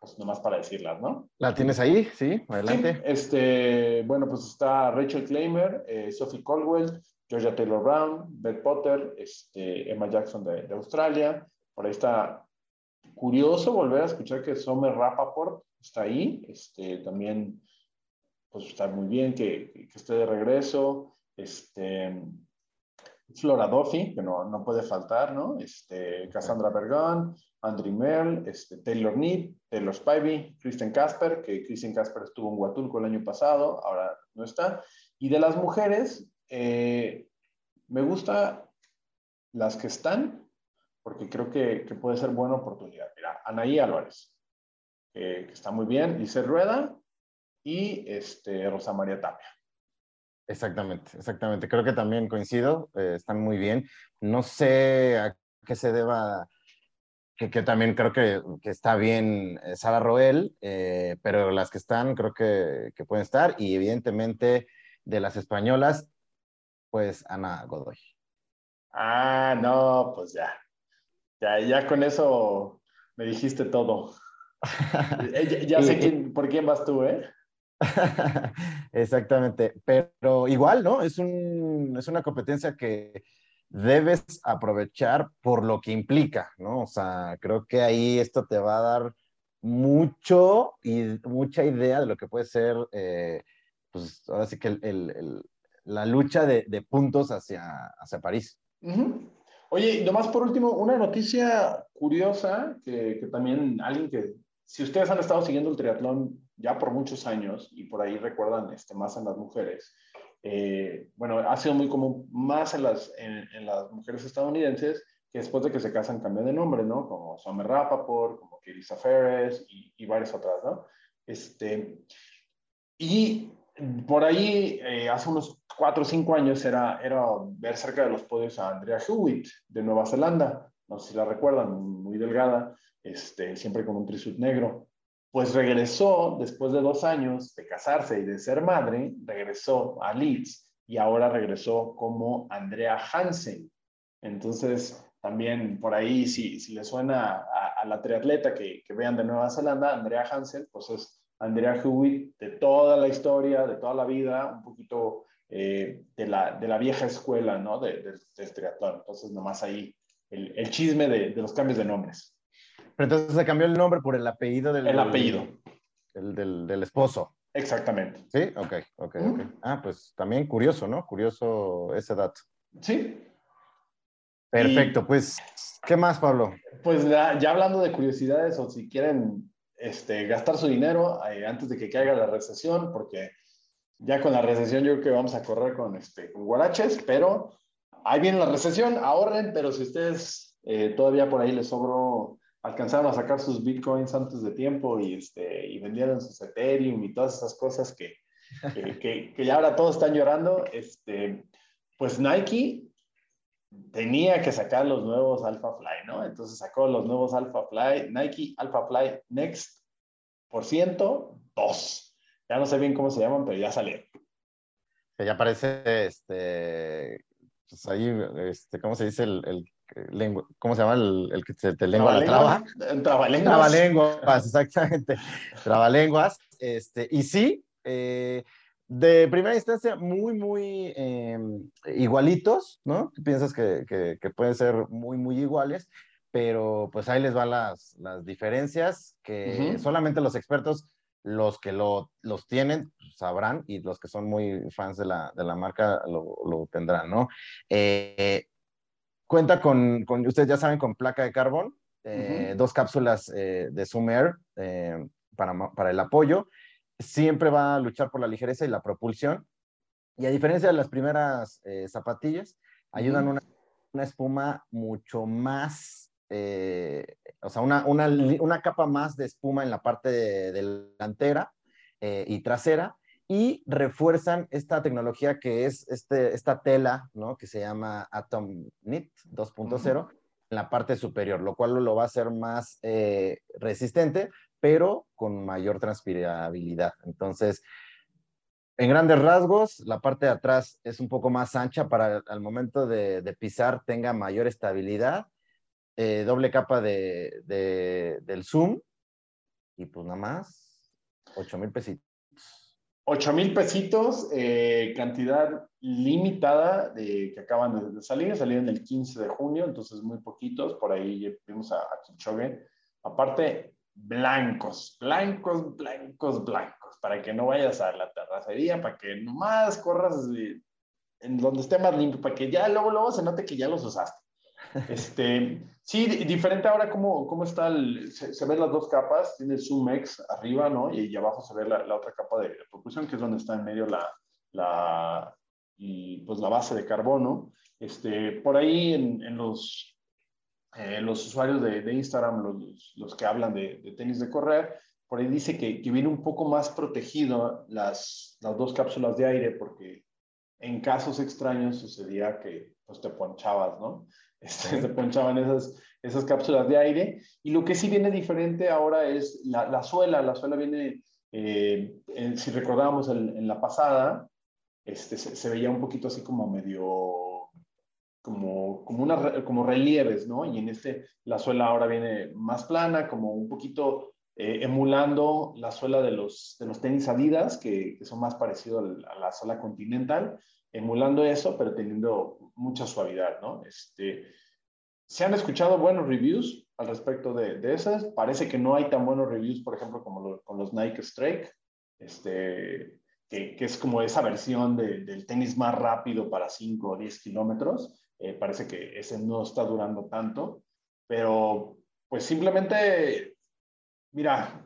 pues nomás para decirlas, ¿no? ¿La tienes ahí? Sí, adelante. este, bueno, pues está Rachel Kleimer, eh, Sophie Colwell, Georgia Taylor Brown, Beth Potter, este, Emma Jackson de, Australia. Por ahí está curioso volver a escuchar que Sommer Rappaport está ahí. Este, también, pues está muy bien que, esté de regreso. Este, Flora Duffy, que no, no, puede faltar, ¿no? Este, Cassandra Bergan, Andrew Merle, este, Taylor Need, Taylor Spivey, Kristen Casper, que Kristen Casper estuvo en Huatulco el año pasado, ahora no está. Y de las mujeres, eh, me gusta las que están, porque creo que, puede ser buena oportunidad. Mira, Anaí Álvarez, que está muy bien, Lice Rueda y este, Rosa María Tapia. Exactamente, exactamente. Creo que también coincido, eh, están muy bien. No sé a qué se deba, que, también creo que, que, está bien eh, Sara Roel, pero las que están creo que, que, pueden estar y evidentemente de las españolas, pues Ana Godoy. Ah, no, pues ya. Ya, ya con eso me dijiste todo. Eh, ya, sé quién, por quién vas tú, ¿eh? Exactamente, pero igual, ¿no? Es, un, es una competencia que debes aprovechar por lo que implica, ¿no? O sea, creo que ahí esto te va a dar mucho y mucha idea de lo que puede ser, eh, pues ahora sí que el, el, la lucha de, de, puntos hacia, hacia París. Oye, y nomás por último, una noticia curiosa que, que también alguien que si ustedes han estado siguiendo el triatlón ya por muchos años y por ahí recuerdan este, más en las mujeres, eh, bueno, ha sido muy común más en las, en, las mujeres estadounidenses que después de que se casan cambian de nombre, ¿no? Como Summer Rappaport, como Kirisa Ferres y, y varias otras, ¿no? Este, y por ahí, eh, hace unos cuatro o cinco años, era, era ver cerca de los podios a Andrea Hewitt de Nueva Zelanda, no sé si la recuerdan, muy delgada, este, siempre con un trisuit negro. Pues regresó, después de dos años de casarse y de ser madre, regresó a Leeds y ahora regresó como Andrea Hansen. Entonces, también por ahí, si, si le suena a, la triatleta que, que, vean de Nueva Zelanda, Andrea Hansen, pues es Andrea Hewitt de toda la historia, de toda la vida, un poquito eh, de, la, de, la, vieja escuela, ¿no? De, del triatlón. Entonces, nomás ahí el, el chisme de, de los cambios de nombres. Pero entonces se cambió el nombre por el apellido del... El apellido. El del, del esposo. Exactamente. Sí, ok, ok, ok. Ah, pues también curioso, ¿no? Curioso ese dato. Sí. Perfecto, pues, ¿qué más, Pablo? Pues ya, ya, hablando de curiosidades o si quieren este, gastar su dinero eh, antes de que caiga la recesión, porque ya con la recesión yo creo que vamos a correr con, este, con guaraches, pero ahí viene la recesión, ahorren, pero si ustedes eh, todavía por ahí les sobró, alcanzaron a sacar sus bitcoins antes de tiempo y, este, y vendieron sus Ethereum y todas esas cosas que, que, que, ya ahora todos están llorando, este, pues Nike tenía que sacar los nuevos Alpha Fly, ¿no? Entonces sacó los nuevos Alpha Fly, Nike Alpha Fly Next por ciento, dos. Ya no sé bien cómo se llaman, pero ya salieron. Que ya parece, este, pues ahí, este, ¿cómo se dice el, el lengua, ¿cómo se llama el, el que te, te lengua la traba? Trabalenguas. Trabalenguas, exactamente. Trabalenguas. Este, y sí, eh, de primera instancia, muy, muy eh, igualitos, ¿no? Piensas que, que, que, pueden ser muy, muy iguales, pero pues ahí les van las, las diferencias que uh -huh. solamente los expertos, los que lo, los tienen, sabrán y los que son muy fans de la, de la marca lo, lo tendrán, ¿no? Eh, cuenta con, con, ustedes ya saben, con placa de carbón, eh, uh -huh. dos cápsulas eh, de Air para, para el apoyo siempre va a luchar por la ligereza y la propulsión. Y a diferencia de las primeras zapatillas, ayudan uh -huh. una, una, espuma mucho más, eh, o sea, una, una, una, capa más de espuma en la parte de, delantera eh, y trasera y refuerzan esta tecnología que es este, esta tela, ¿no? Que se llama Atom Knit 2.0 uh -huh. en la parte superior, lo cual lo va a hacer más eh, resistente, pero con mayor transpirabilidad. Entonces, en grandes rasgos, la parte de atrás es un poco más ancha para al momento de, de pisar tenga mayor estabilidad, eh, doble capa de, de, del zoom y pues nada más, 8 mil pesitos. 8 mil pesitos, eh, cantidad limitada de, que acaban de salir, salieron el 15 de junio, entonces muy poquitos, por ahí vimos a, a. Aparte, blancos, blancos, blancos, blancos, para que no vayas a la terracería, para que nomás corras en donde esté más limpio, para que ya luego, luego se note que ya los usaste. Este, sí, diferente ahora cómo, cómo está, el, se, se, ven las dos capas, tiene el Zoom X arriba, ¿no? Y, y abajo se ve la, la, otra capa de propulsión, que es donde está en medio la, la, y, pues la base de carbono. Este, por ahí en, en los, eh, los usuarios de, de Instagram, los, los, que hablan de, de, tenis de correr, por ahí dice que, que viene un poco más protegido las, las dos cápsulas de aire, porque en casos extraños sucedía que pues, te ponchabas, ¿no? Este, se ponchaban esas, esas cápsulas de aire. Y lo que sí viene diferente ahora es la, la suela. La suela viene, eh, en, si recordamos en, en, la pasada, este, se, se, veía un poquito así como medio, como, como, una, como relieves, ¿no? Y en este, la suela ahora viene más plana, como un poquito eh, emulando la suela de los, de los tenis Adidas, que, que son más parecidos a la suela Continental emulando eso, pero teniendo mucha suavidad, ¿no? Este, se han escuchado buenos reviews al respecto de, de esas. Parece que no hay tan buenos reviews, por ejemplo, como con los Nike Strike, este, que, que, es como esa versión de, del tenis más rápido para 5 o 10 kilómetros. Eh, parece que ese no está durando tanto, pero pues simplemente, mira,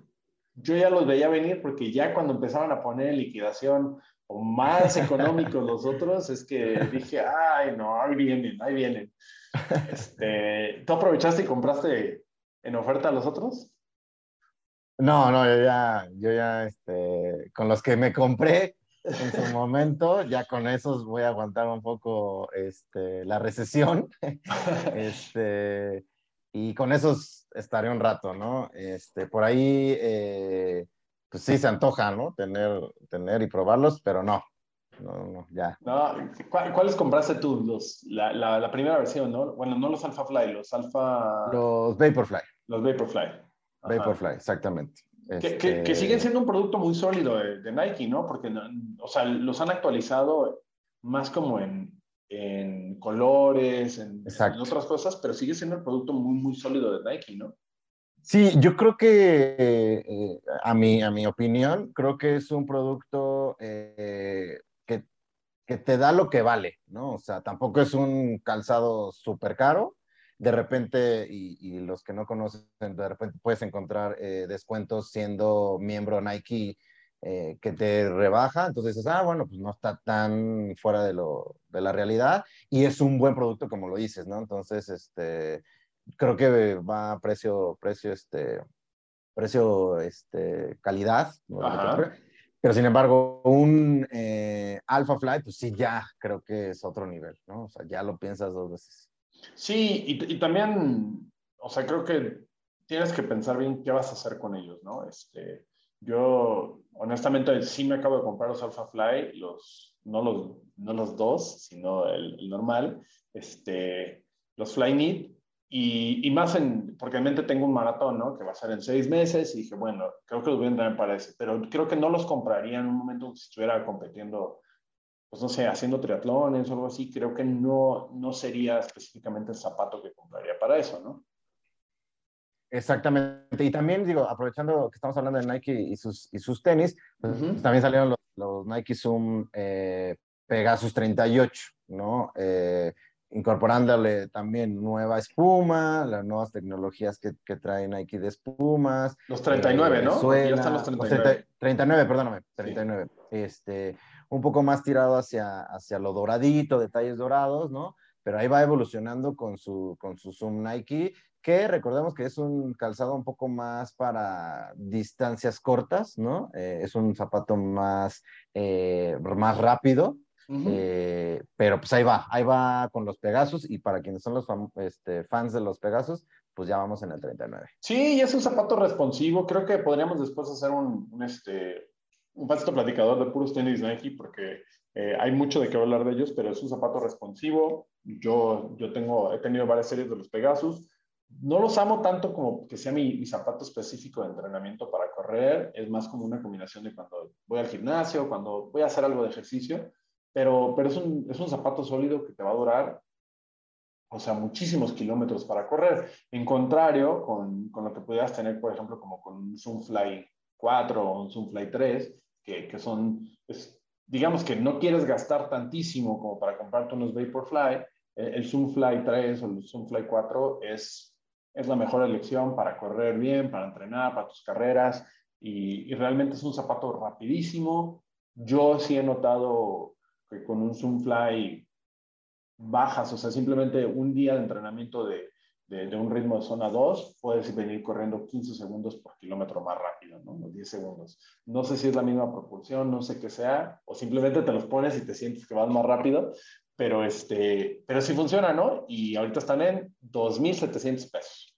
yo ya los veía venir porque ya cuando empezaron a poner liquidación o más económicos los otros, es que dije, ay, no, ahí vienen, ahí vienen. Este, ¿Tú aprovechaste y compraste en oferta a los otros? No, no, yo ya, yo ya, este, con los que me compré en su momento, ya con esos voy a aguantar un poco este, la recesión. este, y con esos estaré un rato, ¿no? Este, por ahí, eh, pues sí se antoja, ¿no? Tener, tener y probarlos, pero no. No, no, ya. No, ¿Cuáles compraste tú? Los, la, la, la, primera versión, ¿no? Bueno, no los Alpha Fly, los Alpha... Los Vaporfly. Los Vaporfly. Ajá. Vaporfly, exactamente. Que, este... que, que, siguen siendo un producto muy sólido de, de Nike, ¿no? Porque, o sea, los han actualizado más como en, en colores, en, en, otras cosas, pero sigue siendo el producto muy, muy sólido de Nike, ¿no? Sí, yo creo que, eh, a, mi, a mi opinión, creo que es un producto eh, que, que, te da lo que vale, ¿no? O sea, tampoco es un calzado súper caro. De repente, y, los que no conocen, de repente puedes encontrar eh, descuentos siendo miembro Nike que te rebaja, entonces dices, ah, bueno, pues no está tan fuera de, lo, de la realidad y es un buen producto como lo dices, ¿no? Entonces, este, creo que va a precio, precio, este, precio, este, calidad, pero sin embargo, un eh, Alpha Flight, pues sí, ya creo que es otro nivel, ¿no? O sea, ya lo piensas dos veces. Sí, y, y también, o sea, creo que tienes que pensar bien qué vas a hacer con ellos, ¿no? Este, yo, honestamente, sí me acabo de comprar los Alpha Fly, los, no, los, no los dos, sino el, el normal, este, los Fly Need, y, y, más en, porque en mente tengo un maratón, ¿no? Que va a ser en seis meses, y dije, bueno, creo que los voy a entrar para ese, pero creo que no los compraría en un momento si estuviera compitiendo, pues no sé, haciendo triatlones o algo así, creo que no, no sería específicamente el zapato que compraría para eso, ¿no? Exactamente. Y también, digo, aprovechando que estamos hablando de Nike y sus, y sus tenis, pues, también salieron los, los, Nike Zoom eh, Pegasus 38, ¿no? Eh, incorporándole también nueva espuma, las nuevas tecnologías que, que trae Nike de espumas. Los 39, eh, ¿no? Suela, ya están los 39. 30, 39, perdóname, 39. Sí. Este, un poco más tirado hacia, hacia lo doradito, detalles dorados, ¿no? Pero ahí va evolucionando con su, con su Zoom Nike que recordemos que es un calzado un poco más para distancias cortas, ¿no? Eh, es un zapato más, eh, más rápido, uh -huh. eh, pero pues ahí va, ahí va con los Pegasus y para quienes son los este, fans de los Pegasus, pues ya vamos en el 39. Sí, es un zapato responsivo, creo que podríamos después hacer un, un este, un vasto platicador de puros tenis Nike porque eh, hay mucho de qué hablar de ellos, pero es un zapato responsivo. Yo, yo tengo, he tenido varias series de los Pegasus no los amo tanto como que sea mi, mi, zapato específico de entrenamiento para correr, es más como una combinación de cuando voy al gimnasio, cuando voy a hacer algo de ejercicio, pero, pero es, un, es un zapato sólido que te va a durar, o sea, muchísimos kilómetros para correr, en contrario con, con lo que pudieras tener, por ejemplo, como con un Zoomfly 4 o un Zoomfly 3, que, que son, es, digamos que no quieres gastar tantísimo como para comprarte unos Vaporfly, el Zoomfly 3 o el Zoomfly 4 es es la mejor elección para correr bien, para entrenar, para tus carreras y, y, realmente es un zapato rapidísimo. Yo sí he notado que con un Zoomfly bajas, o sea, simplemente un día de entrenamiento de, de, de, un ritmo de zona 2, puedes venir corriendo 15 segundos por kilómetro más rápido, ¿no? 10 segundos. No sé si es la misma proporción, no sé qué sea, o simplemente te los pones y te sientes que vas más rápido, pero, este, pero sí funciona, ¿no? Y ahorita están en 2.700 pesos.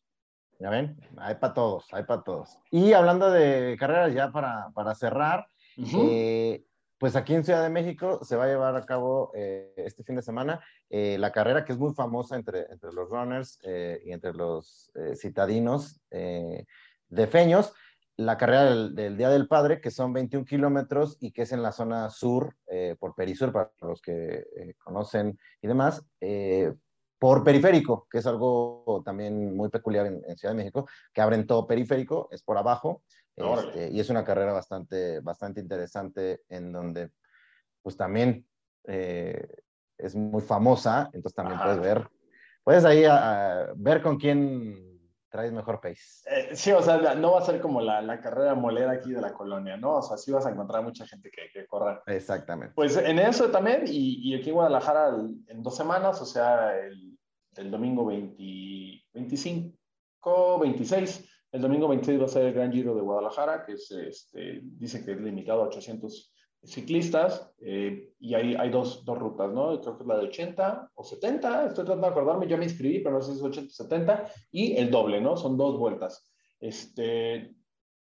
Ya ven, hay para todos, hay para todos. Y hablando de carreras, ya para, para cerrar, uh -huh. eh, pues aquí en Ciudad de México se va a llevar a cabo eh, este fin de semana eh, la carrera que es muy famosa entre, entre los runners eh, y entre los citadinos de Feños, la carrera del, del, Día del Padre, que son 21 kilómetros y que es en la zona sur, por Perisur, para los que conocen y demás por periférico, que es algo también muy peculiar en, en, Ciudad de México, que abren todo periférico, es por abajo, este, y es una carrera bastante, bastante interesante en donde pues también eh, es muy famosa, entonces también Ajá. puedes ver, puedes ahí a, a ver con quién traes mejor pace. Eh, sí, o sea, no va a ser como la, la, carrera molera aquí de la colonia, ¿no? O sea, sí vas a encontrar mucha gente que, que corra. Exactamente. Pues en eso también, y, y aquí en Guadalajara en dos semanas, o sea, el, el domingo 20, 25, 26, el domingo 26 va a ser el Gran Giro de Guadalajara, que es, este, dice que es limitado a 800 ciclistas eh, y hay, hay dos, dos, rutas, ¿no? Creo que es la de 80 o 70, estoy tratando de acordarme, yo me inscribí, pero no sé si es 80 o 70, y el doble, ¿no? Son dos vueltas. Este,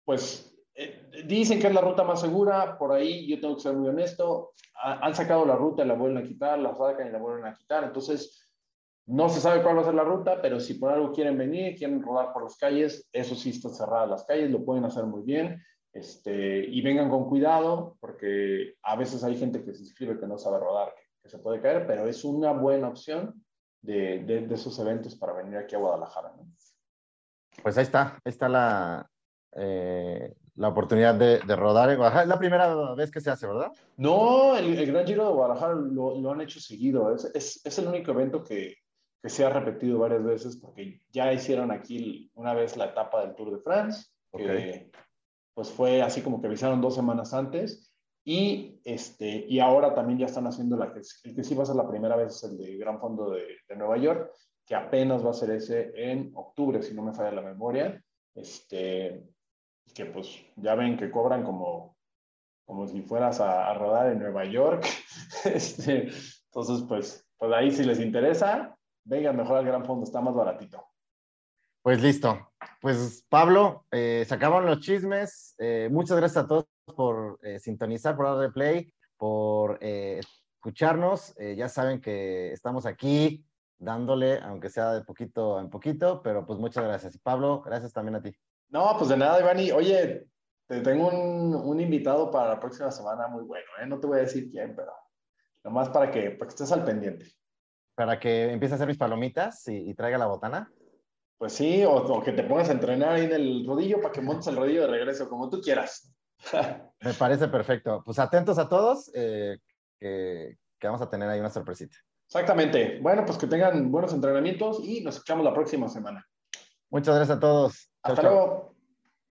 pues eh, dicen que es la ruta más segura, por ahí yo tengo que ser muy honesto, ha, han sacado la ruta la vuelven a quitar, la sacan y la vuelven a quitar, entonces no se sabe cuál va a ser la ruta, pero si por algo quieren venir, quieren rodar por las calles, eso sí está cerradas las calles, lo pueden hacer muy bien. Este, y vengan con cuidado, porque a veces hay gente que se inscribe que no sabe rodar, que, que se puede caer, pero es una buena opción de, de, de, esos eventos para venir aquí a Guadalajara. ¿no? Pues ahí está, ahí está la, eh, la oportunidad de, rodar en Guadalajara. Es la primera vez que se hace, ¿verdad? No, el, Gran Giro de Guadalajara lo, han hecho seguido. Es, es, el único evento que, que, se ha repetido varias veces porque ya hicieron aquí una vez la etapa del Tour de France, que pues fue así como que avisaron dos semanas antes. Y, este, y ahora también ya están haciendo la que, el que sí va a ser la primera vez es el de Gran Fondo de, de Nueva York, que apenas va a ser ese en octubre, si no me falla la memoria. Este, que pues ya ven que cobran como, como si fueras a, rodar en Nueva York. este, entonces, pues, pues ahí si les interesa, vengan mejor al Gran Fondo, está más baratito. Pues listo. Pues Pablo, eh, se acaban los chismes. Eh, muchas gracias a todos por eh, sintonizar, por darle play, por escucharnos. ya saben que estamos aquí dándole, aunque sea de poquito en poquito, pero pues muchas gracias. Pablo, gracias también a ti. No, pues de nada, Ivani. Oye, te tengo un, un, invitado para la próxima semana muy bueno, ¿eh? No te voy a decir quién, pero nomás para que, para que estés al pendiente. Para que empiece a hacer mis palomitas y, traiga la botana. Pues sí, o, que te pongas a entrenar ahí en el rodillo para que montes el rodillo de regreso, como tú quieras. Me parece perfecto. Pues atentos a todos, eh, que, que vamos a tener ahí una sorpresita. Exactamente. Bueno, pues que tengan buenos entrenamientos y nos escuchamos la próxima semana. Muchas gracias a todos. Hasta luego.